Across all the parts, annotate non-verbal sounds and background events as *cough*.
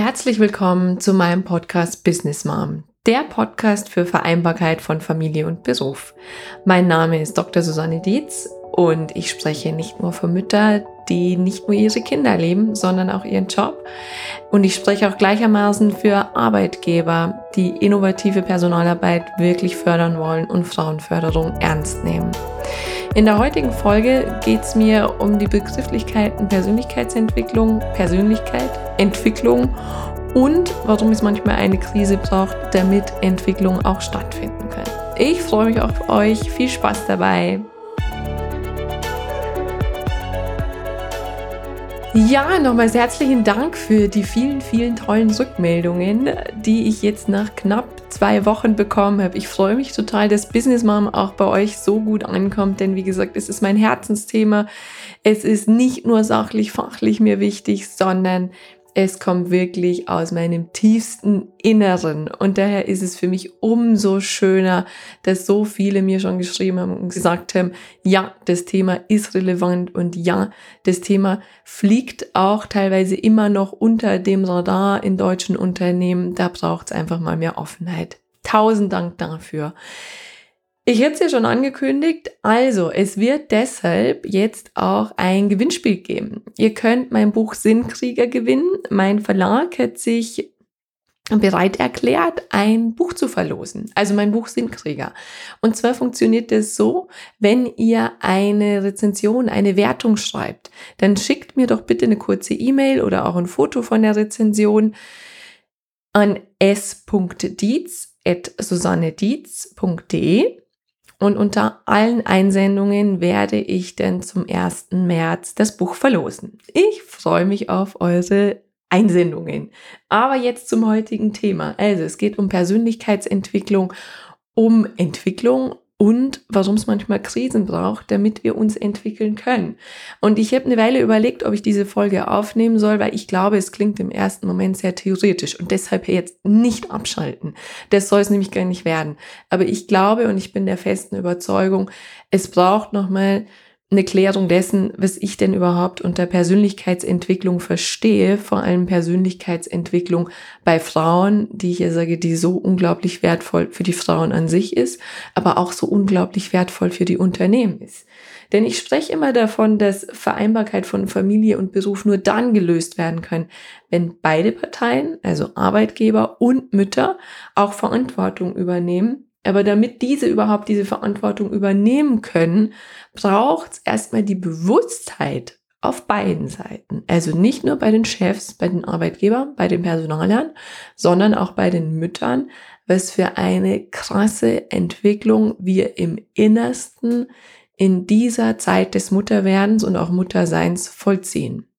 Herzlich willkommen zu meinem Podcast Business Mom, der Podcast für Vereinbarkeit von Familie und Beruf. Mein Name ist Dr. Susanne Dietz und ich spreche nicht nur für Mütter, die nicht nur ihre Kinder leben, sondern auch ihren Job. Und ich spreche auch gleichermaßen für Arbeitgeber, die innovative Personalarbeit wirklich fördern wollen und Frauenförderung ernst nehmen. In der heutigen Folge geht es mir um die Begrifflichkeiten Persönlichkeitsentwicklung, Persönlichkeit, Entwicklung und warum es manchmal eine Krise braucht, damit Entwicklung auch stattfinden kann. Ich freue mich auf euch. Viel Spaß dabei. Ja, nochmals herzlichen Dank für die vielen, vielen tollen Rückmeldungen, die ich jetzt nach knapp zwei Wochen bekommen habe. Ich freue mich total, dass Business Mom auch bei euch so gut ankommt, denn wie gesagt, es ist mein Herzensthema. Es ist nicht nur sachlich, fachlich mir wichtig, sondern es kommt wirklich aus meinem tiefsten Inneren. Und daher ist es für mich umso schöner, dass so viele mir schon geschrieben haben und gesagt haben, ja, das Thema ist relevant und ja, das Thema fliegt auch teilweise immer noch unter dem Radar in deutschen Unternehmen. Da braucht es einfach mal mehr Offenheit. Tausend Dank dafür. Ich hätte es ja schon angekündigt, also es wird deshalb jetzt auch ein Gewinnspiel geben. Ihr könnt mein Buch Sinnkrieger gewinnen. Mein Verlag hat sich bereit erklärt, ein Buch zu verlosen. Also mein Buch Sinnkrieger. Und zwar funktioniert das so, wenn ihr eine Rezension, eine Wertung schreibt, dann schickt mir doch bitte eine kurze E-Mail oder auch ein Foto von der Rezension an s.dietz.susannedietz.de und unter allen Einsendungen werde ich dann zum 1. März das Buch verlosen. Ich freue mich auf eure Einsendungen. Aber jetzt zum heutigen Thema. Also es geht um Persönlichkeitsentwicklung, um Entwicklung und warum es manchmal Krisen braucht, damit wir uns entwickeln können. Und ich habe eine Weile überlegt, ob ich diese Folge aufnehmen soll, weil ich glaube, es klingt im ersten Moment sehr theoretisch und deshalb jetzt nicht abschalten. Das soll es nämlich gar nicht werden. Aber ich glaube und ich bin der festen Überzeugung, es braucht nochmal eine Klärung dessen, was ich denn überhaupt unter Persönlichkeitsentwicklung verstehe, vor allem Persönlichkeitsentwicklung bei Frauen, die ich ja sage, die so unglaublich wertvoll für die Frauen an sich ist, aber auch so unglaublich wertvoll für die Unternehmen ist. Denn ich spreche immer davon, dass Vereinbarkeit von Familie und Beruf nur dann gelöst werden können, wenn beide Parteien, also Arbeitgeber und Mütter, auch Verantwortung übernehmen aber damit diese überhaupt diese Verantwortung übernehmen können, braucht es erstmal die Bewusstheit auf beiden Seiten. Also nicht nur bei den Chefs, bei den Arbeitgebern, bei den Personalern, sondern auch bei den Müttern, was für eine krasse Entwicklung wir im Innersten in dieser Zeit des Mutterwerdens und auch Mutterseins vollziehen.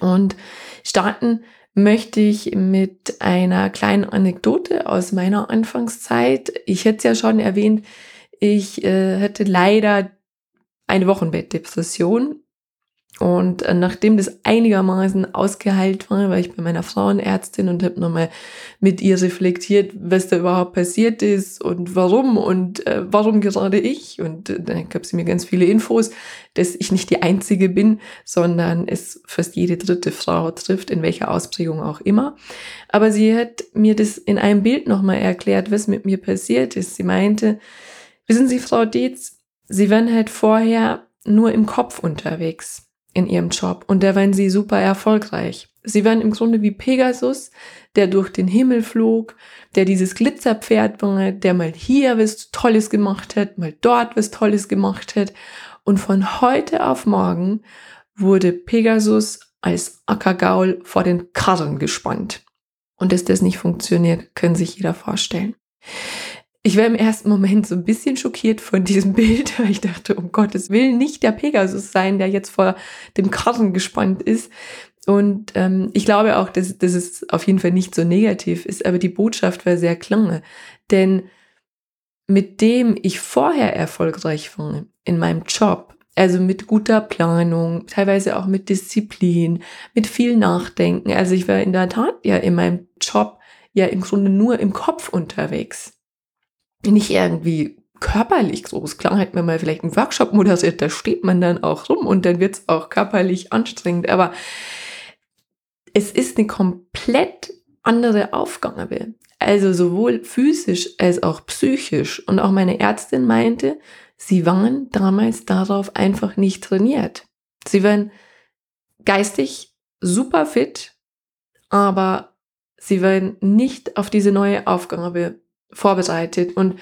Und starten möchte ich mit einer kleinen Anekdote aus meiner Anfangszeit. Ich hätte es ja schon erwähnt, ich äh, hatte leider eine Wochenbettdepression und äh, nachdem das einigermaßen ausgeheilt war, war ich bei meiner Frauenärztin und habe nochmal mit ihr reflektiert, was da überhaupt passiert ist und warum und äh, warum gerade ich. Und äh, dann gab sie mir ganz viele Infos, dass ich nicht die Einzige bin, sondern es fast jede dritte Frau trifft, in welcher Ausprägung auch immer. Aber sie hat mir das in einem Bild nochmal erklärt, was mit mir passiert ist. Sie meinte, wissen Sie, Frau Dietz, Sie waren halt vorher nur im Kopf unterwegs in ihrem Job und da waren sie super erfolgreich. Sie waren im Grunde wie Pegasus, der durch den Himmel flog, der dieses Glitzerpferd war, der mal hier was Tolles gemacht hat, mal dort was Tolles gemacht hat. Und von heute auf morgen wurde Pegasus als Ackergaul vor den Karren gespannt. Und dass das nicht funktioniert, können sich jeder vorstellen. Ich war im ersten Moment so ein bisschen schockiert von diesem Bild, weil ich dachte, um Gottes Willen, nicht der Pegasus sein, der jetzt vor dem Karren gespannt ist. Und ähm, ich glaube auch, dass, dass es auf jeden Fall nicht so negativ ist, aber die Botschaft war sehr klar. Denn mit dem ich vorher erfolgreich war in meinem Job, also mit guter Planung, teilweise auch mit Disziplin, mit viel Nachdenken. Also ich war in der Tat ja in meinem Job ja im Grunde nur im Kopf unterwegs nicht irgendwie körperlich groß. Klar hat man mal vielleicht einen Workshop moderiert, da steht man dann auch rum und dann wird es auch körperlich anstrengend. Aber es ist eine komplett andere Aufgabe. Also sowohl physisch als auch psychisch. Und auch meine Ärztin meinte, sie waren damals darauf einfach nicht trainiert. Sie waren geistig super fit, aber sie waren nicht auf diese neue Aufgabe vorbereitet. Und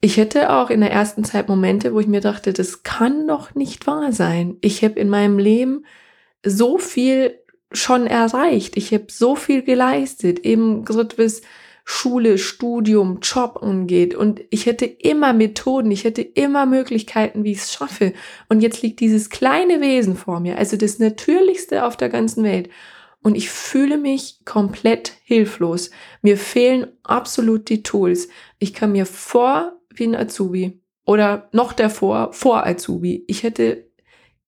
ich hätte auch in der ersten Zeit Momente, wo ich mir dachte, das kann doch nicht wahr sein. Ich habe in meinem Leben so viel schon erreicht. Ich habe so viel geleistet, eben gerade was Schule, Studium, Job angeht. Und ich hätte immer Methoden, ich hätte immer Möglichkeiten, wie ich es schaffe. Und jetzt liegt dieses kleine Wesen vor mir, also das Natürlichste auf der ganzen Welt. Und ich fühle mich komplett hilflos. Mir fehlen absolut die Tools. Ich kann mir vor wie ein Azubi oder noch davor vor Azubi. Ich hätte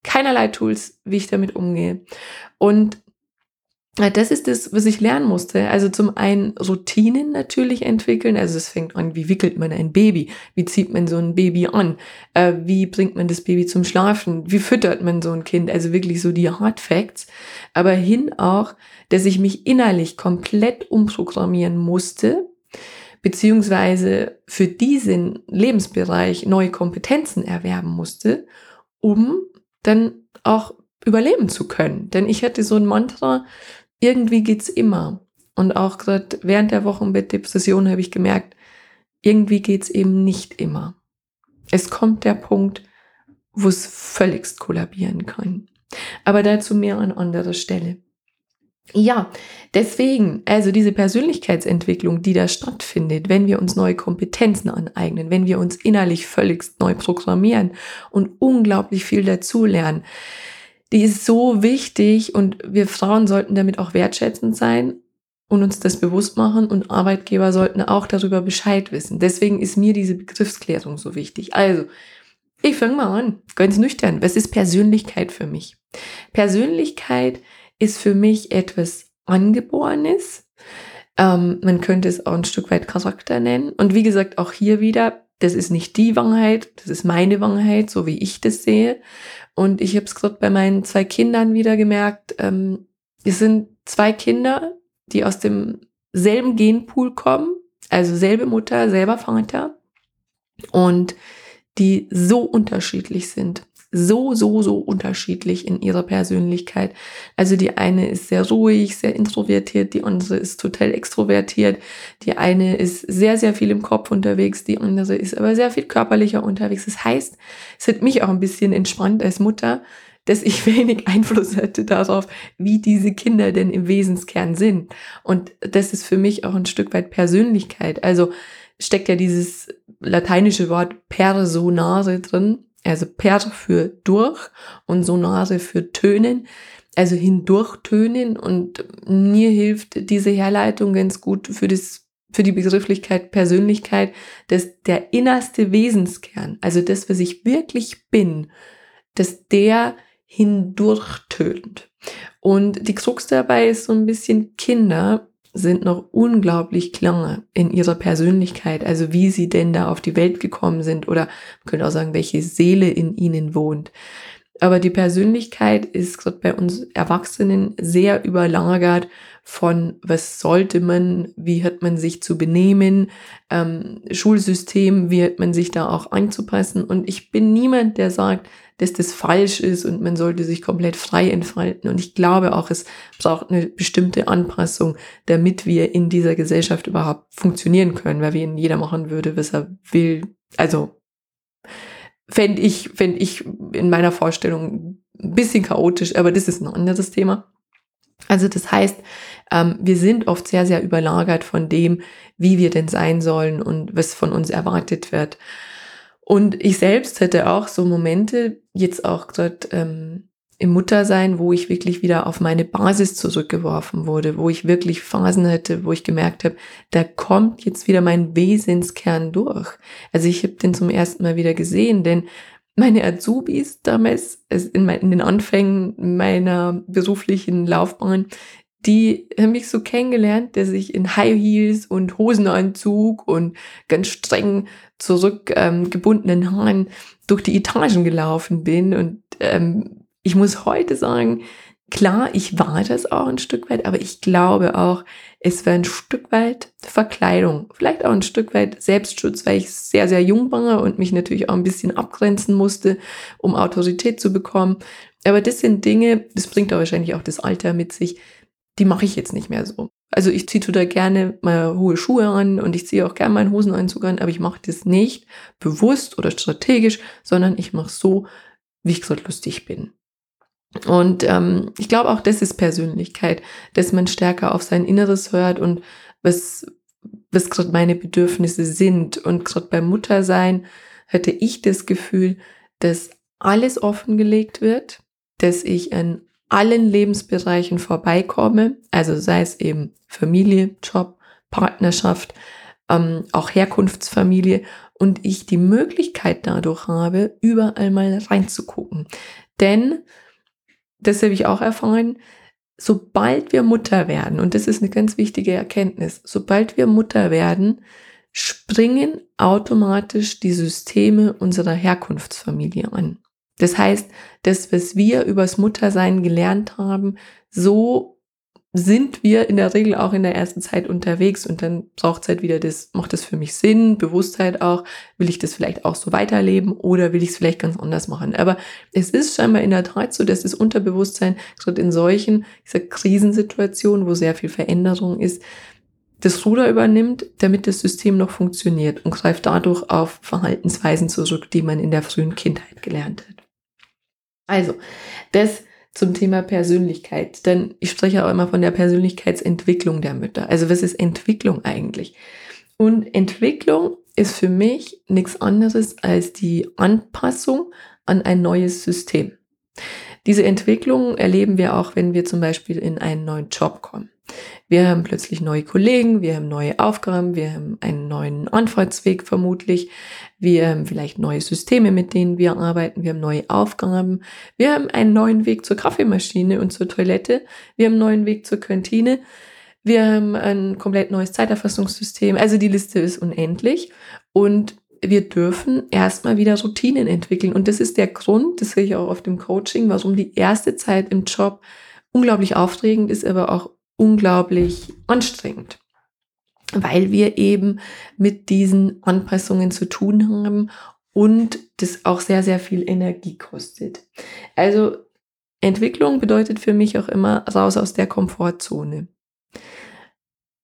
keinerlei Tools, wie ich damit umgehe. Und das ist das, was ich lernen musste. Also zum einen Routinen natürlich entwickeln. Also es fängt an, wie wickelt man ein Baby? Wie zieht man so ein Baby an? Äh, wie bringt man das Baby zum Schlafen? Wie füttert man so ein Kind? Also wirklich so die Hard Facts. Aber hin auch, dass ich mich innerlich komplett umprogrammieren musste, beziehungsweise für diesen Lebensbereich neue Kompetenzen erwerben musste, um dann auch überleben zu können. Denn ich hatte so ein Mantra, irgendwie geht's immer. Und auch gerade während der Wochenbettdepression habe ich gemerkt, irgendwie geht's eben nicht immer. Es kommt der Punkt, wo es völligst kollabieren kann. Aber dazu mehr an anderer Stelle. Ja, deswegen, also diese Persönlichkeitsentwicklung, die da stattfindet, wenn wir uns neue Kompetenzen aneignen, wenn wir uns innerlich völligst neu programmieren und unglaublich viel dazulernen, die ist so wichtig und wir Frauen sollten damit auch wertschätzend sein und uns das bewusst machen und Arbeitgeber sollten auch darüber Bescheid wissen. Deswegen ist mir diese Begriffsklärung so wichtig. Also, ich fange mal an, ganz nüchtern. Was ist Persönlichkeit für mich? Persönlichkeit ist für mich etwas Angeborenes. Ähm, man könnte es auch ein Stück weit Charakter nennen. Und wie gesagt, auch hier wieder, das ist nicht die Wahrheit, das ist meine Wahrheit, so wie ich das sehe. Und ich habe es gerade bei meinen zwei Kindern wieder gemerkt. Ähm, es sind zwei Kinder, die aus dem selben Genpool kommen, also selbe Mutter, selber Vater und die so unterschiedlich sind so, so, so unterschiedlich in ihrer Persönlichkeit. Also die eine ist sehr ruhig, sehr introvertiert, die andere ist total extrovertiert, die eine ist sehr, sehr viel im Kopf unterwegs, die andere ist aber sehr viel körperlicher unterwegs. Das heißt, es hat mich auch ein bisschen entspannt als Mutter, dass ich *laughs* wenig Einfluss hatte darauf, wie diese Kinder denn im Wesenskern sind. Und das ist für mich auch ein Stück weit Persönlichkeit. Also steckt ja dieses lateinische Wort Personare drin also per für durch und sonare für tönen, also hindurchtönen und mir hilft diese Herleitung ganz gut für das für die Begrifflichkeit Persönlichkeit, dass der innerste Wesenskern, also das, was ich wirklich bin, dass der hindurchtönt. Und die Krux dabei ist so ein bisschen Kinder sind noch unglaublich klar in ihrer Persönlichkeit, also wie sie denn da auf die Welt gekommen sind oder man könnte auch sagen, welche Seele in ihnen wohnt. Aber die Persönlichkeit ist gerade bei uns Erwachsenen sehr überlagert von, was sollte man, wie hat man sich zu benehmen, ähm, Schulsystem, wie hat man sich da auch anzupassen. Und ich bin niemand, der sagt, dass das falsch ist und man sollte sich komplett frei entfalten. Und ich glaube auch, es braucht eine bestimmte Anpassung, damit wir in dieser Gesellschaft überhaupt funktionieren können, weil wenn jeder machen würde, was er will. Also fände ich, fände ich in meiner Vorstellung ein bisschen chaotisch, aber das ist ein anderes Thema. Also das heißt, ähm, wir sind oft sehr, sehr überlagert von dem, wie wir denn sein sollen und was von uns erwartet wird. Und ich selbst hätte auch so Momente, jetzt auch gerade ähm, im Muttersein, wo ich wirklich wieder auf meine Basis zurückgeworfen wurde, wo ich wirklich Phasen hätte, wo ich gemerkt habe, da kommt jetzt wieder mein Wesenskern durch. Also ich habe den zum ersten Mal wieder gesehen, denn meine Azubis damals in den Anfängen meiner beruflichen Laufbahn, die haben mich so kennengelernt, dass ich in High Heels und Hosenanzug und ganz streng zurückgebundenen ähm, Haaren durch die Etagen gelaufen bin. Und ähm, ich muss heute sagen, Klar, ich war das auch ein Stück weit, aber ich glaube auch, es war ein Stück weit Verkleidung, vielleicht auch ein Stück weit Selbstschutz, weil ich sehr, sehr jung war und mich natürlich auch ein bisschen abgrenzen musste, um Autorität zu bekommen. Aber das sind Dinge, das bringt auch wahrscheinlich auch das Alter mit sich, die mache ich jetzt nicht mehr so. Also ich ziehe da gerne mal hohe Schuhe an und ich ziehe auch gerne meinen Hosenanzug an, aber ich mache das nicht bewusst oder strategisch, sondern ich mache so, wie ich gerade lustig bin. Und ähm, ich glaube auch, das ist Persönlichkeit, dass man stärker auf sein Inneres hört und was, was gerade meine Bedürfnisse sind. Und gerade beim Muttersein hatte ich das Gefühl, dass alles offengelegt wird, dass ich in allen Lebensbereichen vorbeikomme, also sei es eben Familie, Job, Partnerschaft, ähm, auch Herkunftsfamilie und ich die Möglichkeit dadurch habe, überall mal reinzugucken. Denn das habe ich auch erfahren, sobald wir Mutter werden, und das ist eine ganz wichtige Erkenntnis, sobald wir Mutter werden, springen automatisch die Systeme unserer Herkunftsfamilie an. Das heißt, das, was wir übers Muttersein gelernt haben, so sind wir in der Regel auch in der ersten Zeit unterwegs und dann braucht es halt wieder das, macht das für mich Sinn, Bewusstheit auch, will ich das vielleicht auch so weiterleben oder will ich es vielleicht ganz anders machen. Aber es ist scheinbar in der Tat so, dass das Unterbewusstsein gerade in solchen ich sag, Krisensituationen, wo sehr viel Veränderung ist, das Ruder übernimmt, damit das System noch funktioniert und greift dadurch auf Verhaltensweisen zurück, die man in der frühen Kindheit gelernt hat. Also, das zum Thema Persönlichkeit. Denn ich spreche auch immer von der Persönlichkeitsentwicklung der Mütter. Also was ist Entwicklung eigentlich? Und Entwicklung ist für mich nichts anderes als die Anpassung an ein neues System. Diese Entwicklung erleben wir auch, wenn wir zum Beispiel in einen neuen Job kommen. Wir haben plötzlich neue Kollegen, wir haben neue Aufgaben, wir haben einen neuen Anfahrtsweg vermutlich, wir haben vielleicht neue Systeme, mit denen wir arbeiten, wir haben neue Aufgaben, wir haben einen neuen Weg zur Kaffeemaschine und zur Toilette, wir haben einen neuen Weg zur Kantine, wir haben ein komplett neues Zeiterfassungssystem, also die Liste ist unendlich und wir dürfen erstmal wieder Routinen entwickeln. Und das ist der Grund, das sehe ich auch auf dem Coaching, warum die erste Zeit im Job unglaublich aufregend ist, aber auch unglaublich anstrengend, weil wir eben mit diesen Anpassungen zu tun haben und das auch sehr, sehr viel Energie kostet. Also Entwicklung bedeutet für mich auch immer raus aus der Komfortzone.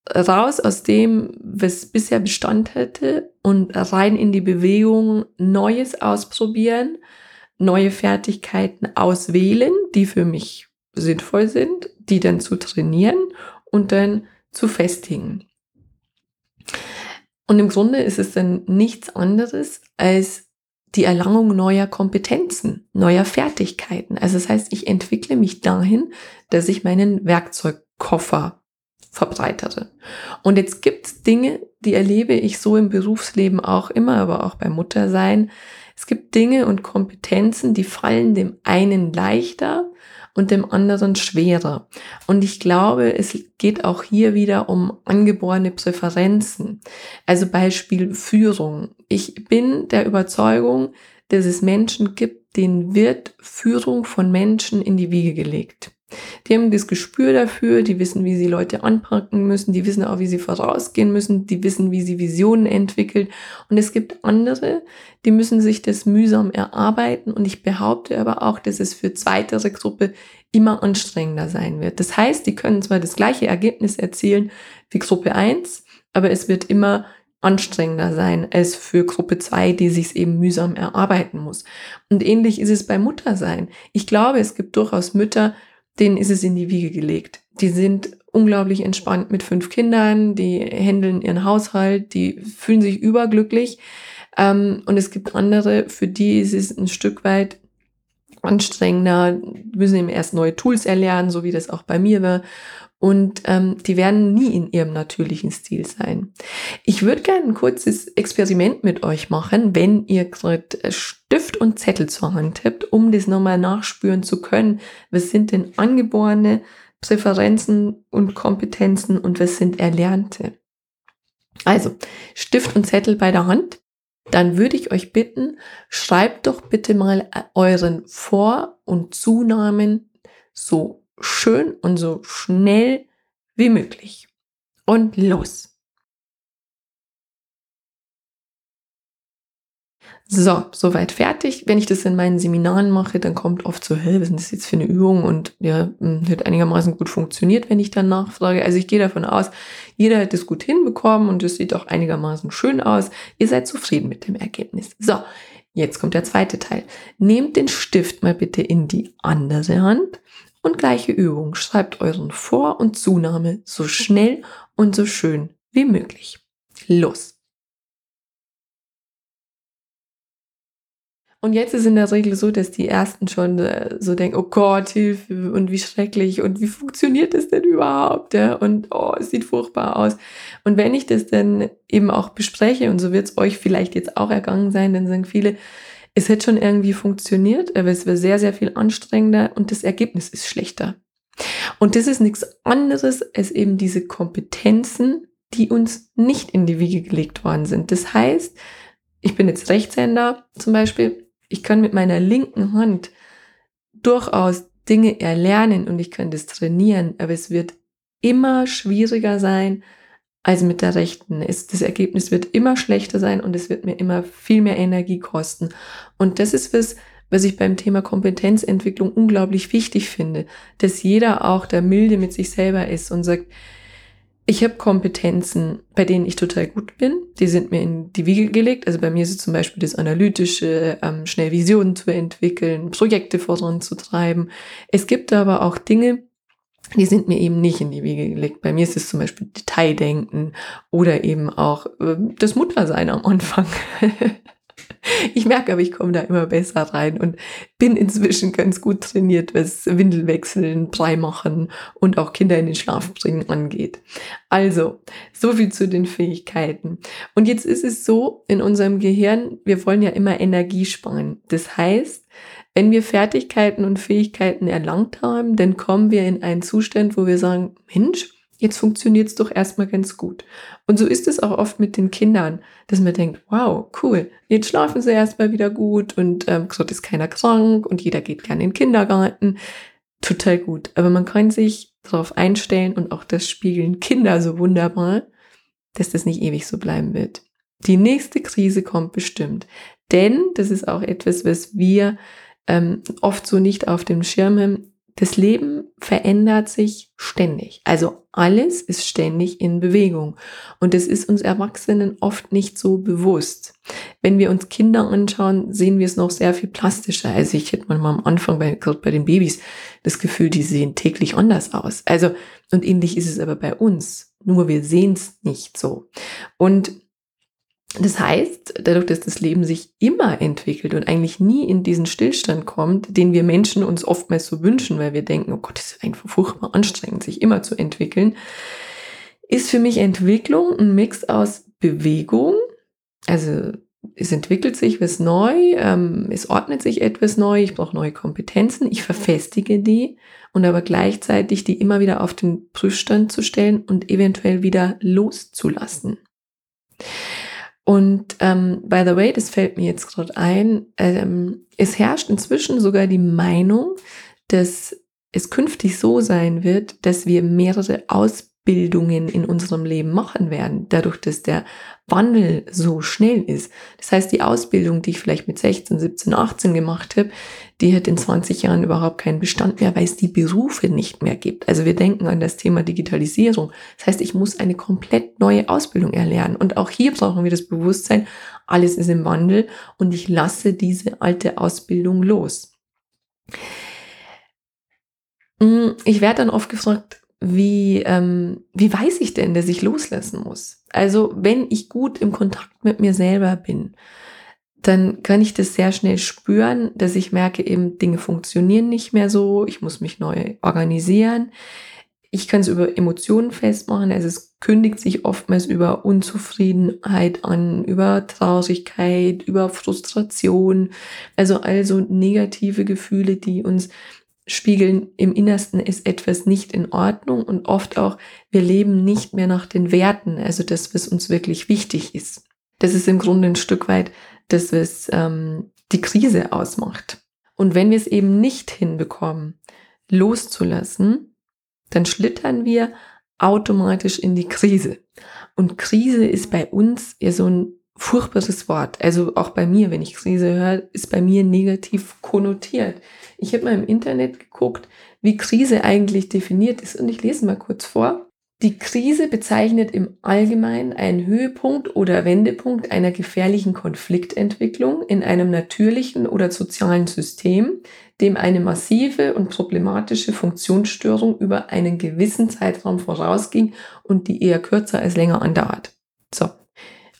Raus aus dem, was bisher Bestand hätte und rein in die Bewegung, Neues ausprobieren, neue Fertigkeiten auswählen, die für mich sinnvoll sind, die dann zu trainieren und dann zu festigen. Und im Grunde ist es dann nichts anderes als die Erlangung neuer Kompetenzen, neuer Fertigkeiten. Also das heißt, ich entwickle mich dahin, dass ich meinen Werkzeugkoffer verbreitere. Und jetzt gibt es Dinge, die erlebe ich so im Berufsleben auch immer, aber auch beim Muttersein. Es gibt Dinge und Kompetenzen, die fallen dem einen leichter und dem anderen schwerer. Und ich glaube, es geht auch hier wieder um angeborene Präferenzen. Also Beispiel Führung. Ich bin der Überzeugung, dass es Menschen gibt, denen wird Führung von Menschen in die Wiege gelegt. Die haben das Gespür dafür, die wissen, wie sie Leute anpacken müssen, die wissen auch, wie sie vorausgehen müssen, die wissen, wie sie Visionen entwickeln. Und es gibt andere, die müssen sich das mühsam erarbeiten. Und ich behaupte aber auch, dass es für zweitere Gruppe immer anstrengender sein wird. Das heißt, die können zwar das gleiche Ergebnis erzielen wie Gruppe 1, aber es wird immer anstrengender sein als für Gruppe 2, die sich eben mühsam erarbeiten muss. Und ähnlich ist es bei Muttersein. Ich glaube, es gibt durchaus Mütter, denen ist es in die Wiege gelegt. Die sind unglaublich entspannt mit fünf Kindern, die handeln ihren Haushalt, die fühlen sich überglücklich. Ähm, und es gibt andere, für die ist es ein Stück weit anstrengender, müssen eben erst neue Tools erlernen, so wie das auch bei mir war. Und ähm, die werden nie in ihrem natürlichen Stil sein. Ich würde gerne ein kurzes Experiment mit euch machen, wenn ihr gerade Stift und Zettel zur Hand habt, um das nochmal nachspüren zu können. Was sind denn angeborene Präferenzen und Kompetenzen und was sind erlernte? Also, Stift und Zettel bei der Hand. Dann würde ich euch bitten, schreibt doch bitte mal euren Vor- und Zunamen so schön und so schnell wie möglich. Und los! So, soweit fertig. Wenn ich das in meinen Seminaren mache, dann kommt oft so, hey, was ist das jetzt für eine Übung? Und ja, hm, wird einigermaßen gut funktioniert, wenn ich dann nachfrage. Also ich gehe davon aus, jeder hat es gut hinbekommen und es sieht auch einigermaßen schön aus. Ihr seid zufrieden mit dem Ergebnis. So, jetzt kommt der zweite Teil. Nehmt den Stift mal bitte in die andere Hand und gleiche Übung. Schreibt euren Vor- und Zunahme so schnell und so schön wie möglich. Los! Und jetzt ist in der Regel so, dass die ersten schon äh, so denken, oh Gott, Hilfe und wie schrecklich und wie funktioniert das denn überhaupt? Und oh, es sieht furchtbar aus. Und wenn ich das dann eben auch bespreche, und so wird es euch vielleicht jetzt auch ergangen sein, dann sagen viele, es hätte schon irgendwie funktioniert, aber es wäre sehr, sehr viel anstrengender und das Ergebnis ist schlechter. Und das ist nichts anderes als eben diese Kompetenzen, die uns nicht in die Wiege gelegt worden sind. Das heißt, ich bin jetzt Rechtshänder zum Beispiel, ich kann mit meiner linken Hand durchaus Dinge erlernen und ich kann das trainieren, aber es wird immer schwieriger sein als mit der rechten. Es, das Ergebnis wird immer schlechter sein und es wird mir immer viel mehr Energie kosten. Und das ist was, was ich beim Thema Kompetenzentwicklung unglaublich wichtig finde, dass jeder auch der milde mit sich selber ist und sagt, ich habe Kompetenzen, bei denen ich total gut bin. Die sind mir in die Wiege gelegt. Also bei mir ist es zum Beispiel das Analytische, ähm, schnell Visionen zu entwickeln, Projekte voranzutreiben. Es gibt aber auch Dinge, die sind mir eben nicht in die Wiege gelegt. Bei mir ist es zum Beispiel Detaildenken oder eben auch äh, das Muttersein am Anfang. *laughs* Ich merke aber, ich komme da immer besser rein und bin inzwischen ganz gut trainiert, was Windelwechseln, Brei machen und auch Kinder in den Schlaf bringen angeht. Also, so viel zu den Fähigkeiten. Und jetzt ist es so in unserem Gehirn, wir wollen ja immer Energie sparen. Das heißt, wenn wir Fertigkeiten und Fähigkeiten erlangt haben, dann kommen wir in einen Zustand, wo wir sagen, Mensch, jetzt funktioniert es doch erstmal ganz gut. Und so ist es auch oft mit den Kindern, dass man denkt, wow, cool, jetzt schlafen sie erstmal wieder gut und ähm, so ist keiner krank und jeder geht gerne in den Kindergarten. Total gut. Aber man kann sich darauf einstellen und auch das spiegeln Kinder so wunderbar, dass das nicht ewig so bleiben wird. Die nächste Krise kommt bestimmt. Denn, das ist auch etwas, was wir ähm, oft so nicht auf dem Schirm das Leben verändert sich ständig. Also alles ist ständig in Bewegung. Und das ist uns Erwachsenen oft nicht so bewusst. Wenn wir uns Kinder anschauen, sehen wir es noch sehr viel plastischer. Also ich hätte manchmal am Anfang bei, bei den Babys das Gefühl, die sehen täglich anders aus. Also, und ähnlich ist es aber bei uns. Nur wir sehen es nicht so. Und das heißt, dadurch, dass das Leben sich immer entwickelt und eigentlich nie in diesen Stillstand kommt, den wir Menschen uns oftmals so wünschen, weil wir denken, oh Gott, das ist einfach furchtbar anstrengend, sich immer zu entwickeln, ist für mich Entwicklung ein Mix aus Bewegung, also es entwickelt sich was neu, ähm, es ordnet sich etwas neu, ich brauche neue Kompetenzen, ich verfestige die und aber gleichzeitig die immer wieder auf den Prüfstand zu stellen und eventuell wieder loszulassen. Und ähm, by the way, das fällt mir jetzt gerade ein, ähm, es herrscht inzwischen sogar die Meinung, dass es künftig so sein wird, dass wir mehrere Ausbildungen in unserem Leben machen werden, dadurch, dass der Wandel so schnell ist. Das heißt, die Ausbildung, die ich vielleicht mit 16, 17, 18 gemacht habe, die hat in 20 Jahren überhaupt keinen Bestand mehr, weil es die Berufe nicht mehr gibt. Also wir denken an das Thema Digitalisierung. Das heißt, ich muss eine komplett neue Ausbildung erlernen. Und auch hier brauchen wir das Bewusstsein, alles ist im Wandel und ich lasse diese alte Ausbildung los. Hm, ich werde dann oft gefragt, wie, ähm, wie weiß ich denn, dass ich loslassen muss? Also wenn ich gut im Kontakt mit mir selber bin, dann kann ich das sehr schnell spüren, dass ich merke, eben Dinge funktionieren nicht mehr so, ich muss mich neu organisieren. Ich kann es über Emotionen festmachen, also es kündigt sich oftmals über Unzufriedenheit an, über Traurigkeit, über Frustration, also also negative Gefühle, die uns spiegeln, im Innersten ist etwas nicht in Ordnung und oft auch, wir leben nicht mehr nach den Werten, also das, was uns wirklich wichtig ist. Das ist im Grunde ein Stück weit das, was ähm, die Krise ausmacht. Und wenn wir es eben nicht hinbekommen, loszulassen, dann schlittern wir automatisch in die Krise. Und Krise ist bei uns ja so ein furchtbares Wort. Also auch bei mir, wenn ich Krise höre, ist bei mir negativ konnotiert. Ich habe mal im Internet geguckt, wie Krise eigentlich definiert ist und ich lese mal kurz vor. Die Krise bezeichnet im Allgemeinen einen Höhepunkt oder Wendepunkt einer gefährlichen Konfliktentwicklung in einem natürlichen oder sozialen System, dem eine massive und problematische Funktionsstörung über einen gewissen Zeitraum vorausging und die eher kürzer als länger andauert. So.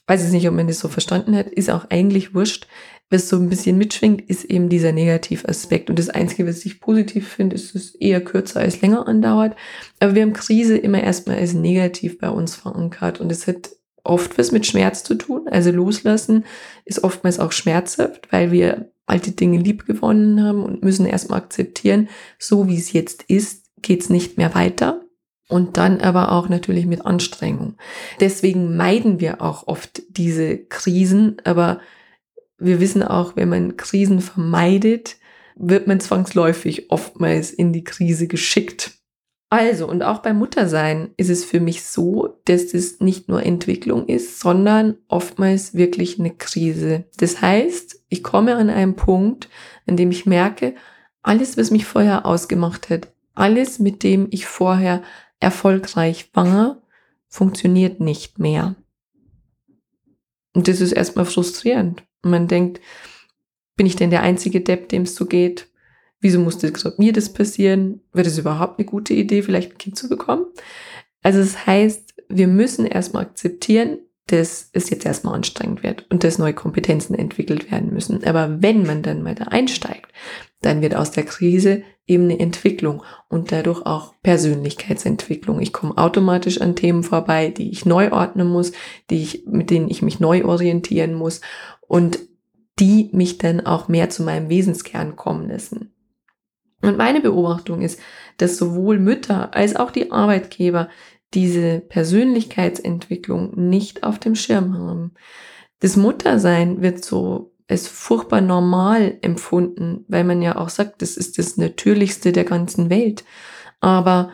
Weiß ich nicht, ob man das so verstanden hat, ist auch eigentlich wurscht was so ein bisschen mitschwingt, ist eben dieser Negativaspekt. Und das Einzige, was ich positiv finde, ist, dass es eher kürzer als länger andauert. Aber wir haben Krise immer erstmal als negativ bei uns verankert. Und es hat oft was mit Schmerz zu tun. Also loslassen ist oftmals auch schmerzhaft, weil wir alte Dinge lieb gewonnen haben und müssen erstmal akzeptieren, so wie es jetzt ist, geht es nicht mehr weiter. Und dann aber auch natürlich mit Anstrengung. Deswegen meiden wir auch oft diese Krisen, aber wir wissen auch, wenn man Krisen vermeidet, wird man zwangsläufig oftmals in die Krise geschickt. Also, und auch beim Muttersein ist es für mich so, dass es nicht nur Entwicklung ist, sondern oftmals wirklich eine Krise. Das heißt, ich komme an einen Punkt, an dem ich merke, alles, was mich vorher ausgemacht hat, alles, mit dem ich vorher erfolgreich war, funktioniert nicht mehr. Und das ist erstmal frustrierend. Und man denkt, bin ich denn der einzige Depp, dem es so geht? Wieso musste mir das passieren? Wird es überhaupt eine gute Idee, vielleicht ein Kind zu bekommen? Also das heißt, wir müssen erstmal akzeptieren, dass es jetzt erstmal anstrengend wird und dass neue Kompetenzen entwickelt werden müssen. Aber wenn man dann mal da einsteigt, dann wird aus der Krise eben eine Entwicklung und dadurch auch Persönlichkeitsentwicklung. Ich komme automatisch an Themen vorbei, die ich neu ordnen muss, die ich, mit denen ich mich neu orientieren muss und die mich dann auch mehr zu meinem Wesenskern kommen lassen. Und meine Beobachtung ist, dass sowohl Mütter als auch die Arbeitgeber diese Persönlichkeitsentwicklung nicht auf dem Schirm haben. Das Muttersein wird so als furchtbar normal empfunden, weil man ja auch sagt, das ist das Natürlichste der ganzen Welt. Aber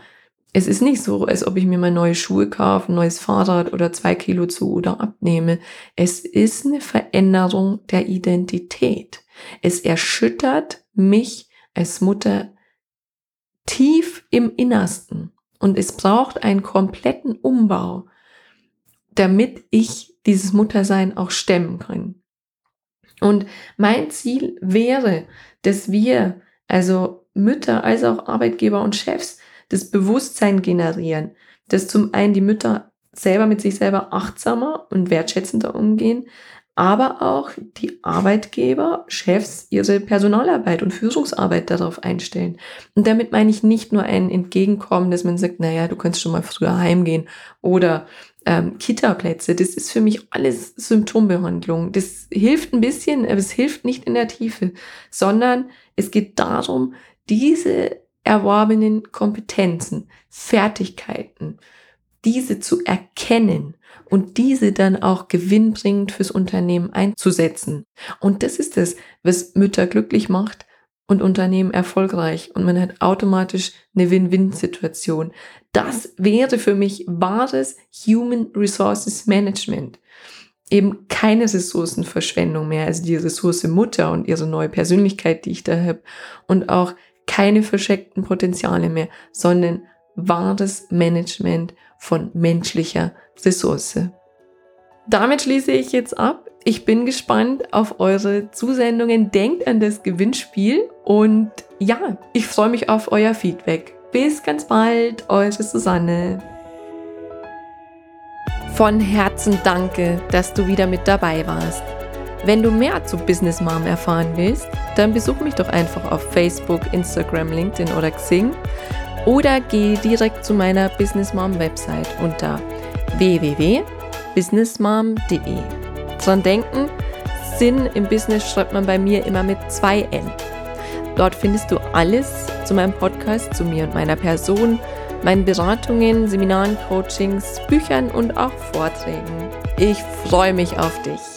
es ist nicht so, als ob ich mir mal neue Schuhe kaufe, ein neues Fahrrad oder zwei Kilo zu oder abnehme. Es ist eine Veränderung der Identität. Es erschüttert mich als Mutter tief im Innersten. Und es braucht einen kompletten Umbau, damit ich dieses Muttersein auch stemmen kann. Und mein Ziel wäre, dass wir, also Mütter als auch Arbeitgeber und Chefs, das Bewusstsein generieren, dass zum einen die Mütter selber mit sich selber achtsamer und wertschätzender umgehen, aber auch die Arbeitgeber, Chefs ihre Personalarbeit und Führungsarbeit darauf einstellen. Und damit meine ich nicht nur ein Entgegenkommen, dass man sagt, naja, du kannst schon mal früher heimgehen oder ähm, Kita-Plätze. Das ist für mich alles Symptombehandlung. Das hilft ein bisschen, aber es hilft nicht in der Tiefe, sondern es geht darum, diese erworbenen Kompetenzen, Fertigkeiten, diese zu erkennen und diese dann auch gewinnbringend fürs Unternehmen einzusetzen. Und das ist es, was Mütter glücklich macht und Unternehmen erfolgreich und man hat automatisch eine Win-Win-Situation. Das wäre für mich wahres Human Resources Management. Eben keine Ressourcenverschwendung mehr, also die Ressource Mutter und ihre neue Persönlichkeit, die ich da habe und auch keine versteckten Potenziale mehr, sondern wahres Management von menschlicher Ressource. Damit schließe ich jetzt ab. Ich bin gespannt auf eure Zusendungen. Denkt an das Gewinnspiel und ja, ich freue mich auf euer Feedback. Bis ganz bald, eure Susanne. Von Herzen danke, dass du wieder mit dabei warst. Wenn du mehr zu Business Mom erfahren willst, dann besuch mich doch einfach auf Facebook, Instagram, LinkedIn oder Xing oder geh direkt zu meiner Business Mom Website unter www.businessmom.de. Dran denken, Sinn im Business schreibt man bei mir immer mit zwei N. Dort findest du alles zu meinem Podcast, zu mir und meiner Person, meinen Beratungen, Seminaren, Coachings, Büchern und auch Vorträgen. Ich freue mich auf dich.